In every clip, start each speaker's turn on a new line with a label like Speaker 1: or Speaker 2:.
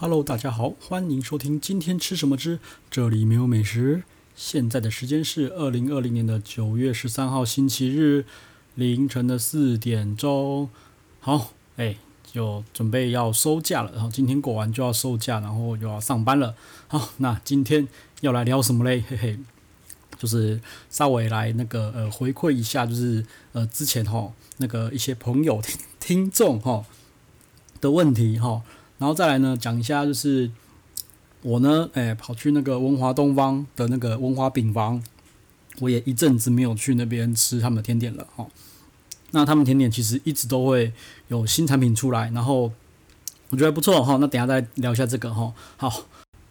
Speaker 1: Hello，大家好，欢迎收听今天吃什么之这里没有美食。现在的时间是二零二零年的九月十三号星期日凌晨的四点钟。好，哎，就准备要收假了，然后今天过完就要收假，然后又要上班了。好，那今天要来聊什么嘞？嘿嘿，就是稍微来那个呃回馈一下，就是呃之前哈那个一些朋友听听众哈的问题哈。然后再来呢，讲一下就是我呢，哎，跑去那个文华东方的那个文华饼房，我也一阵子没有去那边吃他们的甜点了哈。那他们甜点其实一直都会有新产品出来，然后我觉得不错哈。那等下再聊一下这个哈。好，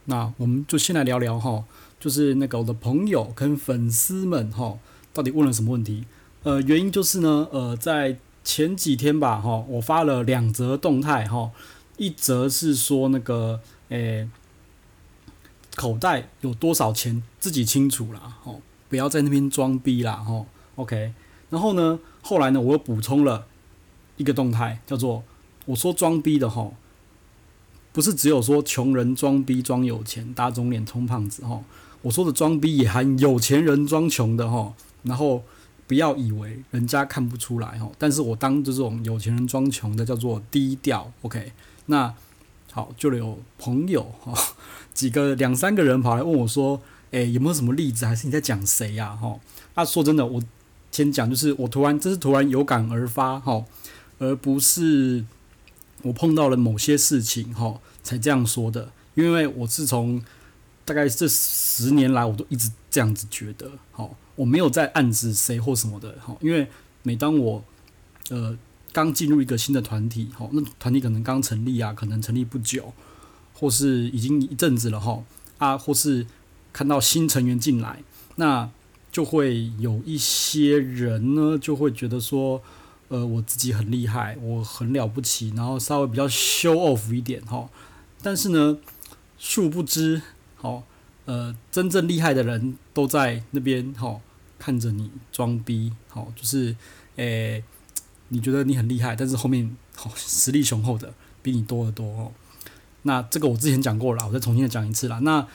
Speaker 1: 那我们就先来聊聊哈，就是那个我的朋友跟粉丝们哈，到底问了什么问题？呃，原因就是呢，呃，在前几天吧哈，我发了两则动态哈。一则是说那个，诶、口袋有多少钱自己清楚啦，吼，不要在那边装逼啦，吼，OK。然后呢，后来呢，我又补充了一个动态，叫做我说装逼的吼，不是只有说穷人装逼装有钱，打肿脸充胖子吼，我说的装逼也含有钱人装穷的吼，然后不要以为人家看不出来哦，但是我当这种有钱人装穷的叫做低调，OK。那好，就有朋友哈，几个两三个人跑来问我说：“诶，有没有什么例子？还是你在讲谁呀？”哈，那说真的，我先讲，就是我突然，这是突然有感而发哈，而不是我碰到了某些事情哈才这样说的。因为我自从大概这十年来，我都一直这样子觉得，好，我没有在暗指谁或什么的，哈，因为每当我呃。刚进入一个新的团体，哈，那团体可能刚成立啊，可能成立不久，或是已经一阵子了，哈，啊，或是看到新成员进来，那就会有一些人呢，就会觉得说，呃，我自己很厉害，我很了不起，然后稍微比较 show off 一点，哈，但是呢，殊不知，好，呃，真正厉害的人都在那边，哈，看着你装逼，好，就是，诶、你觉得你很厉害，但是后面好实力雄厚的比你多得多哦。那这个我之前讲过了，我再重新的讲一次啦。那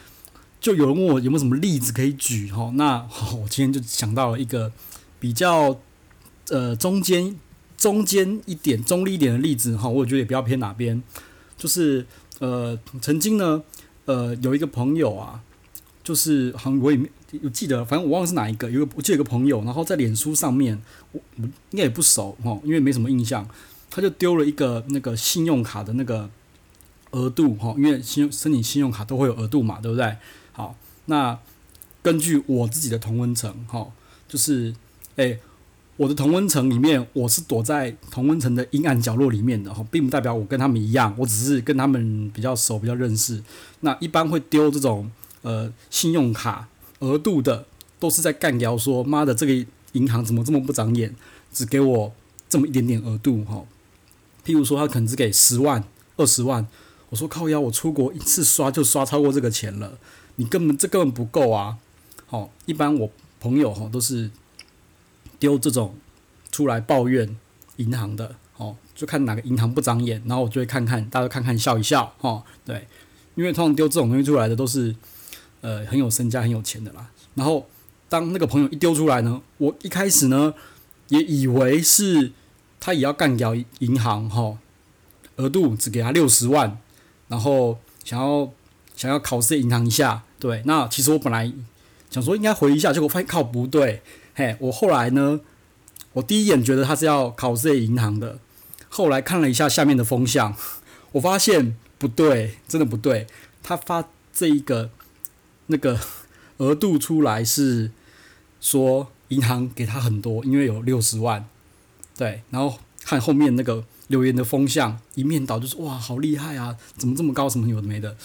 Speaker 1: 就有人问我有没有什么例子可以举哈？那我今天就想到了一个比较呃中间中间一点中立一点的例子哈。我觉得也不要偏哪边，就是呃曾经呢呃有一个朋友啊，就是好像我也没。我记得，反正我忘了是哪一个。有个我记得有个朋友，然后在脸书上面，我我应该也不熟哈，因为没什么印象。他就丢了一个那个信用卡的那个额度哈，因为信申请信用卡都会有额度嘛，对不对？好，那根据我自己的同温层哈，就是诶，我的同温层里面，我是躲在同温层的阴暗角落里面的哈，并不代表我跟他们一样，我只是跟他们比较熟，比较认识。那一般会丢这种呃信用卡。额度的都是在干掉说，妈的，这个银行怎么这么不长眼，只给我这么一点点额度哈？譬如说，他可能只给十万、二十万，我说靠腰，我出国一次刷就刷超过这个钱了，你根本这根本不够啊！好，一般我朋友哈都是丢这种出来抱怨银行的，哦，就看哪个银行不长眼，然后我就会看看，大家看看笑一笑，哈，对，因为通常丢这种东西出来的都是。呃，很有身家、很有钱的啦。然后，当那个朋友一丢出来呢，我一开始呢，也以为是他也要干掉银行哈，额度只给他六十万，然后想要想要考试银行一下。对，那其实我本来想说应该回一下，结果发现靠不对。嘿，我后来呢，我第一眼觉得他是要考试银行的，后来看了一下下面的风向，我发现不对，真的不对。他发这一个。那个额度出来是说银行给他很多，因为有六十万，对，然后看后面那个留言的风向，一面倒就是哇，好厉害啊，怎么这么高，什么有的没的，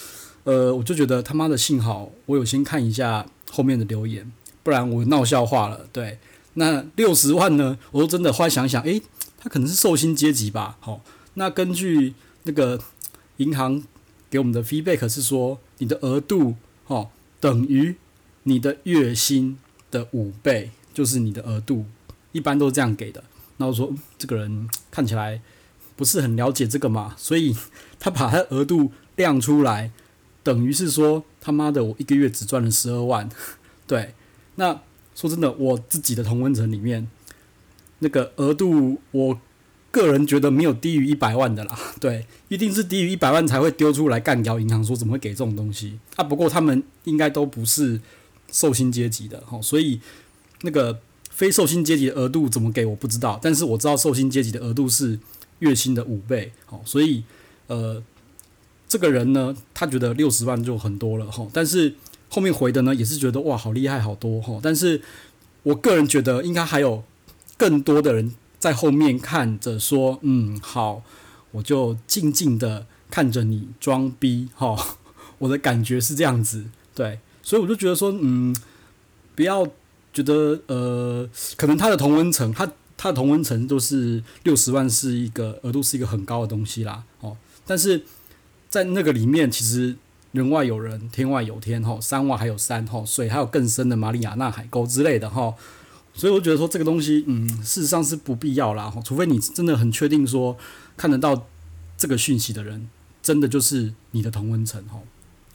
Speaker 1: 呃，我就觉得他妈的幸好我有先看一下后面的留言，不然我闹笑话了。对，那六十万呢？我说真的，后来想想，诶，他可能是受薪阶级吧。好，那根据那个银行给我们的 feedback 是说，你的额度，哦。等于你的月薪的五倍，就是你的额度，一般都是这样给的。那我说这个人看起来不是很了解这个嘛，所以他把他额度亮出来，等于是说他妈的我一个月只赚了十二万，对，那说真的，我自己的同温层里面那个额度，我个人觉得没有低于一百万的啦，对，一定是低于一百万才会丢出来干掉银行，说怎么会给这种东西啊？不过他们应该都不是受薪阶级的，齁，所以那个非受薪阶级的额度怎么给我不知道，但是我知道受薪阶级的额度是月薪的五倍，齁，所以呃。这个人呢，他觉得六十万就很多了哈，但是后面回的呢也是觉得哇，好厉害，好多哈。但是我个人觉得应该还有更多的人在后面看着说，嗯，好，我就静静的看着你装逼哈。我的感觉是这样子，对，所以我就觉得说，嗯，不要觉得呃，可能他的同温层，他他的同温层都是六十万是一个额度是一个很高的东西啦，哦，但是。在那个里面，其实人外有人，天外有天，哈，山外还有山，哈，水还有更深的马里亚纳海沟之类的，哈，所以我觉得说这个东西，嗯，事实上是不必要啦，哈，除非你真的很确定说看得到这个讯息的人，真的就是你的同温层，哈，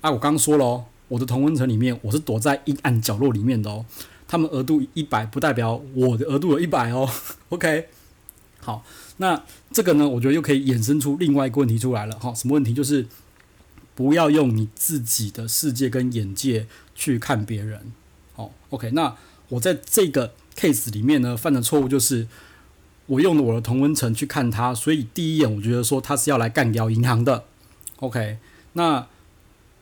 Speaker 1: 啊，我刚刚说了哦，我的同温层里面，我是躲在阴暗角落里面的哦，他们额度一百，不代表我的额度有一百哦，OK。好，那这个呢，我觉得又可以衍生出另外一个问题出来了。哈，什么问题？就是不要用你自己的世界跟眼界去看别人。好，OK。那我在这个 case 里面呢，犯的错误就是我用了我的同温层去看他，所以第一眼我觉得说他是要来干掉银行的。OK。那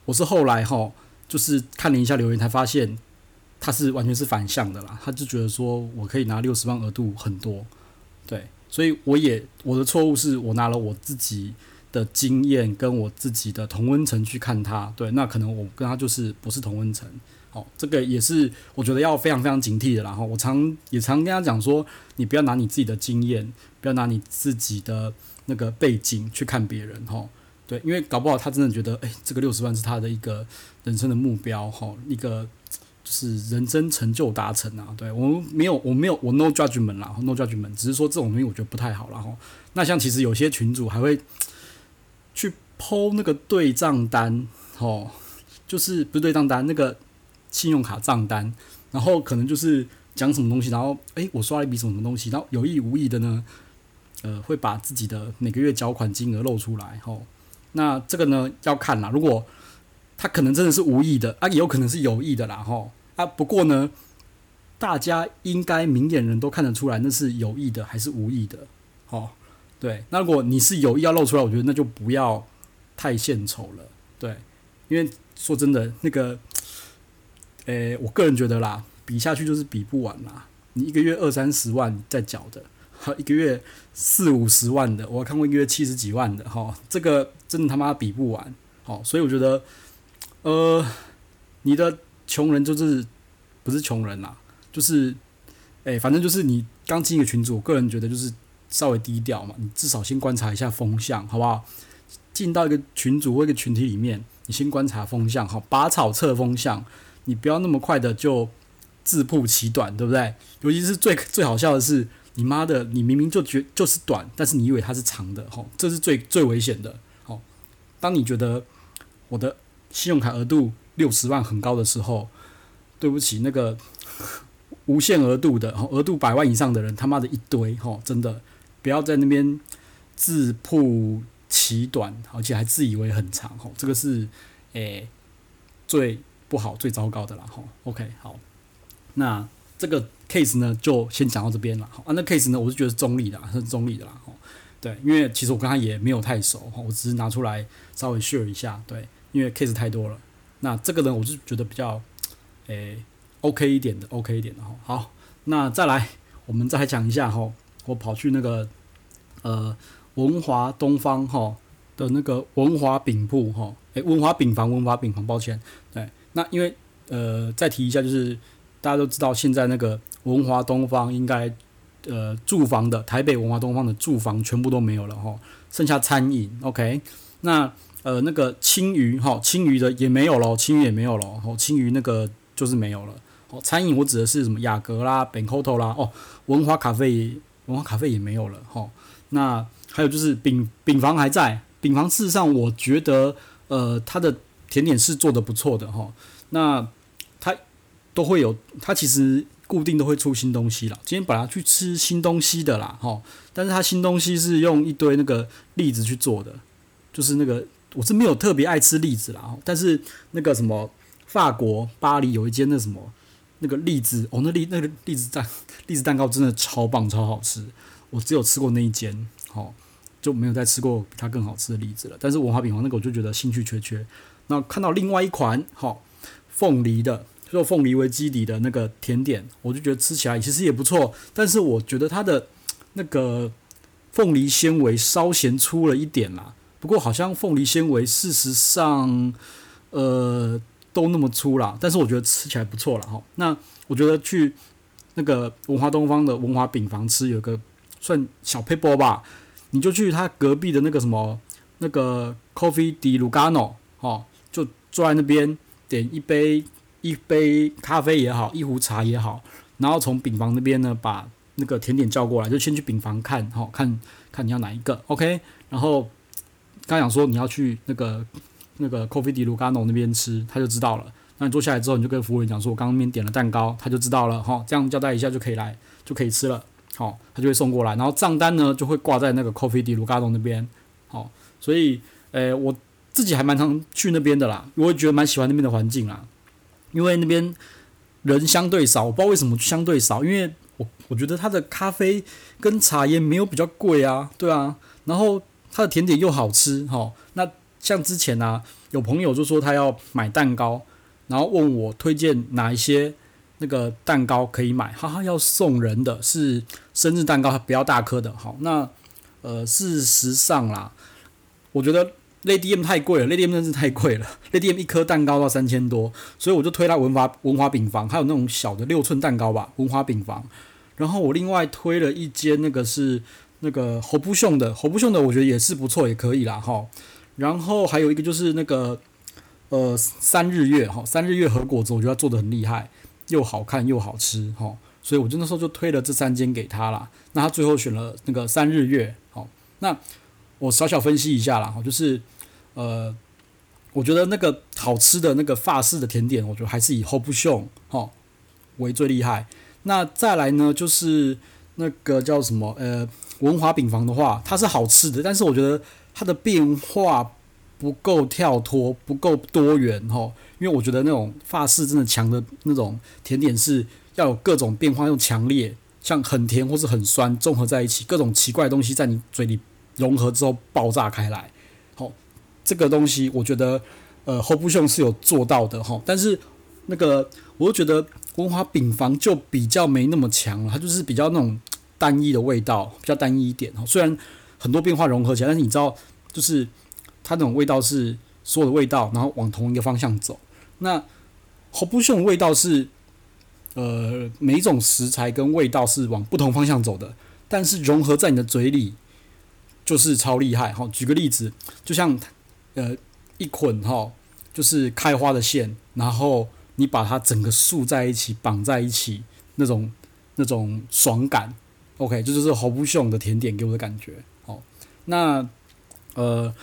Speaker 1: 我是后来哈，就是看了一下留言，才发现他是完全是反向的啦。他就觉得说我可以拿六十万额度很多，对。所以我也我的错误是我拿了我自己的经验跟我自己的同温层去看他，对，那可能我跟他就是不是同温层，哦，这个也是我觉得要非常非常警惕的。然后我常也常跟他讲说，你不要拿你自己的经验，不要拿你自己的那个背景去看别人，哈，对，因为搞不好他真的觉得，哎，这个六十万是他的一个人生的目标，哈，一个就。是人生成就达成啊，对，我没有，我没有，我 no judgment 啦，no judgment，只是说这种东西我觉得不太好啦。哈。那像其实有些群主还会去 po 那个对账单，哦，就是不是对账单，那个信用卡账单，然后可能就是讲什么东西，然后诶，我刷了一笔什么什么东西，然后有意无意的呢，呃，会把自己的每个月缴款金额露出来，吼，那这个呢要看啦，如果。他可能真的是无意的啊，也有可能是有意的啦，吼啊。不过呢，大家应该明眼人都看得出来，那是有意的还是无意的，吼。对，那如果你是有意要露出来，我觉得那就不要太献丑了，对。因为说真的，那个，诶、我个人觉得啦，比下去就是比不完啦。你一个月二三十万在缴的，好，一个月四五十万的，我看过一个月七十几万的，哈，这个真的他妈比不完，好，所以我觉得。呃，你的穷人就是不是穷人啦，就是，哎、欸，反正就是你刚进一个群组，我个人觉得就是稍微低调嘛，你至少先观察一下风向，好不好？进到一个群组或一个群体里面，你先观察风向，好，拔草测风向，你不要那么快的就自曝其短，对不对？尤其是最最好笑的是，你妈的，你明明就觉就是短，但是你以为它是长的，吼，这是最最危险的，好，当你觉得我的。信用卡额度六十万很高的时候，对不起，那个无限额度的，额度百万以上的人，他妈的一堆，吼，真的不要在那边自曝其短，而且还自以为很长，吼，这个是诶、最不好、最糟糕的啦，吼。OK，好，那这个 case 呢，就先讲到这边了，啊，那 case 呢，我是觉得中立的，是中立的啦，吼，对，因为其实我跟他也没有太熟，我只是拿出来稍微 share 一下，对。因为 case 太多了，那这个呢，我是觉得比较，诶、，OK 一点的，OK 一点的哈。好，那再来，我们再来讲一下哈，我跑去那个，呃，文华东方哈的那个文华饼铺哈，诶、文华饼房，文华饼房，抱歉，对，那因为呃，再提一下，就是大家都知道，现在那个文华东方应该，呃，住房的台北文华东方的住房全部都没有了哈，剩下餐饮，OK，那。呃，那个青鱼哈，青鱼的也没有了，青鱼也没有了，哦，青鱼那个就是没有了。哦，餐饮我指的是什么雅阁啦、Bencoto 啦，哦，文华咖啡，文华咖啡也没有了，哈。那还有就是饼饼房还在，饼房事实上我觉得，呃，它的甜点是做得不错的哈。那它都会有，它其实固定都会出新东西啦。今天本来去吃新东西的啦哈，但是它新东西是用一堆那个栗子去做的，就是那个我是没有特别爱吃栗子啦，但是那个什么法国巴黎有一间那什么那个栗子哦，那栗那个栗子蛋栗子蛋糕真的超棒超好吃，我只有吃过那一间，好。就没有再吃过比它更好吃的栗子了。但是文化饼房那个我就觉得兴趣缺缺。那看到另外一款哈凤梨的，就凤梨为基底的那个甜点，我就觉得吃起来其实也不错。但是我觉得它的那个凤梨纤维稍嫌粗了一点啦。不过好像凤梨纤维事实上呃都那么粗啦。但是我觉得吃起来不错了哈。那我觉得去那个文华东方的文华饼房吃，有个算小撇步吧。你就去他隔壁的那个什么那个 Coffee di Lugano 哦，就坐在那边点一杯一杯咖啡也好，一壶茶也好，然后从饼房那边呢把那个甜点叫过来，就先去饼房看好、看看你要哪一个，OK？然后刚想说你要去那个那个 Coffee di Lugano 那边吃，他就知道了。那你坐下来之后，你就跟服务员讲说，我刚刚那边点了蛋糕，他就知道了哈、这样交代一下就可以来，就可以吃了。好，他就会送过来，然后账单呢就会挂在那个 Coffee di Lugano 那边。好，所以，诶、我自己还蛮常去那边的啦，我也觉得蛮喜欢那边的环境啦，因为那边人相对少，我不知道为什么相对少，因为我我觉得他的咖啡跟茶也没有比较贵啊，对啊，然后他的甜点又好吃，哈，那像之前啊，有朋友就说他要买蛋糕，然后问我推荐哪一些。那个蛋糕可以买，哈哈，要送人的是生日蛋糕，不要大颗的。好，那呃，事实上啦，我觉得 Lady M 太贵了，Lady M 真是太贵了，Lady M 一颗蛋糕要三千多，所以我就推他文华文华饼房，还有那种小的六寸蛋糕吧，文华饼房。然后我另外推了一间，那个是那个侯布熊的，侯布熊的我觉得也是不错，也可以啦，哈。然后还有一个就是那个呃三日月哈，三日月和果子，我觉得做的很厉害。又好看又好吃，哈，所以我就那时候就推了这三间给他啦。那他最后选了那个三日月，好，那我小小分析一下啦，哈，就是呃，我觉得那个好吃的那个法式的甜点，我觉得还是以 Robuchon 哈为最厉害。那再来呢，就是那个叫什么呃文华饼房的话，它是好吃的，但是我觉得它的变化不够跳脱，不够多元，哈。因为我觉得那种法式真的强的那种甜点是要有各种变化，又强烈，像很甜或是很酸综合在一起，各种奇怪的东西在你嘴里融合之后爆炸开来。好，这个东西我觉得呃侯布雄是有做到的哈，但是那个我就觉得文华饼房就比较没那么强了，它就是比较那种单一的味道，比较单一一点哈。虽然很多变化融合起来，但是你知道，就是它那种味道是所有的味道，然后往同一个方向走。那侯布熊的味道是，呃，每一种食材跟味道是往不同方向走的，但是融合在你的嘴里就是超厉害。哈，举个例子，就像呃一捆哈，就是开花的线，然后你把它整个束在一起，绑在一起，那种那种爽感。OK，这就是侯布熊的甜点给我的感觉。好，那呃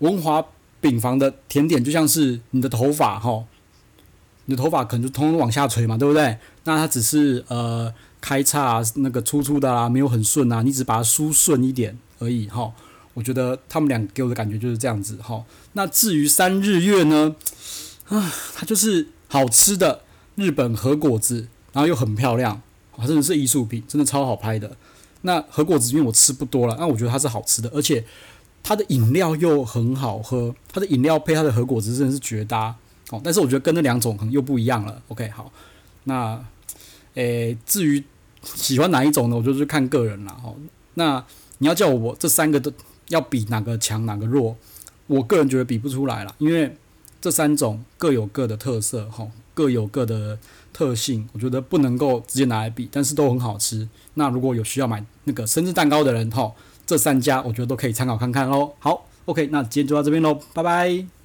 Speaker 1: 文华。饼房的甜点就像是你的头发哈，你的头发可能就通通往下垂嘛，对不对？那它只是呃开叉那个粗粗的啦，没有很顺啊，你只把它梳顺一点而已哈。我觉得他们俩给我的感觉就是这样子哈。那至于三日月呢，啊，它就是好吃的日本和果子，然后又很漂亮，啊，真的是艺术品，真的超好拍的。那和果子因为我吃不多了，那我觉得它是好吃的，而且。它的饮料又很好喝，它的饮料配它的和果子真的是绝搭哦。但是我觉得跟那两种可能又不一样了。OK，好，那诶、至于喜欢哪一种呢？我就是看个人了。哈，那你要叫我这三个都要比哪个强哪个弱，我个人觉得比不出来了，因为这三种各有各的特色，哈，各有各的特性，我觉得不能够直接拿来比，但是都很好吃。那如果有需要买那个生日蛋糕的人，哈。这三家我觉得都可以参考看看喽。好，OK，那今天就到这边喽，拜拜。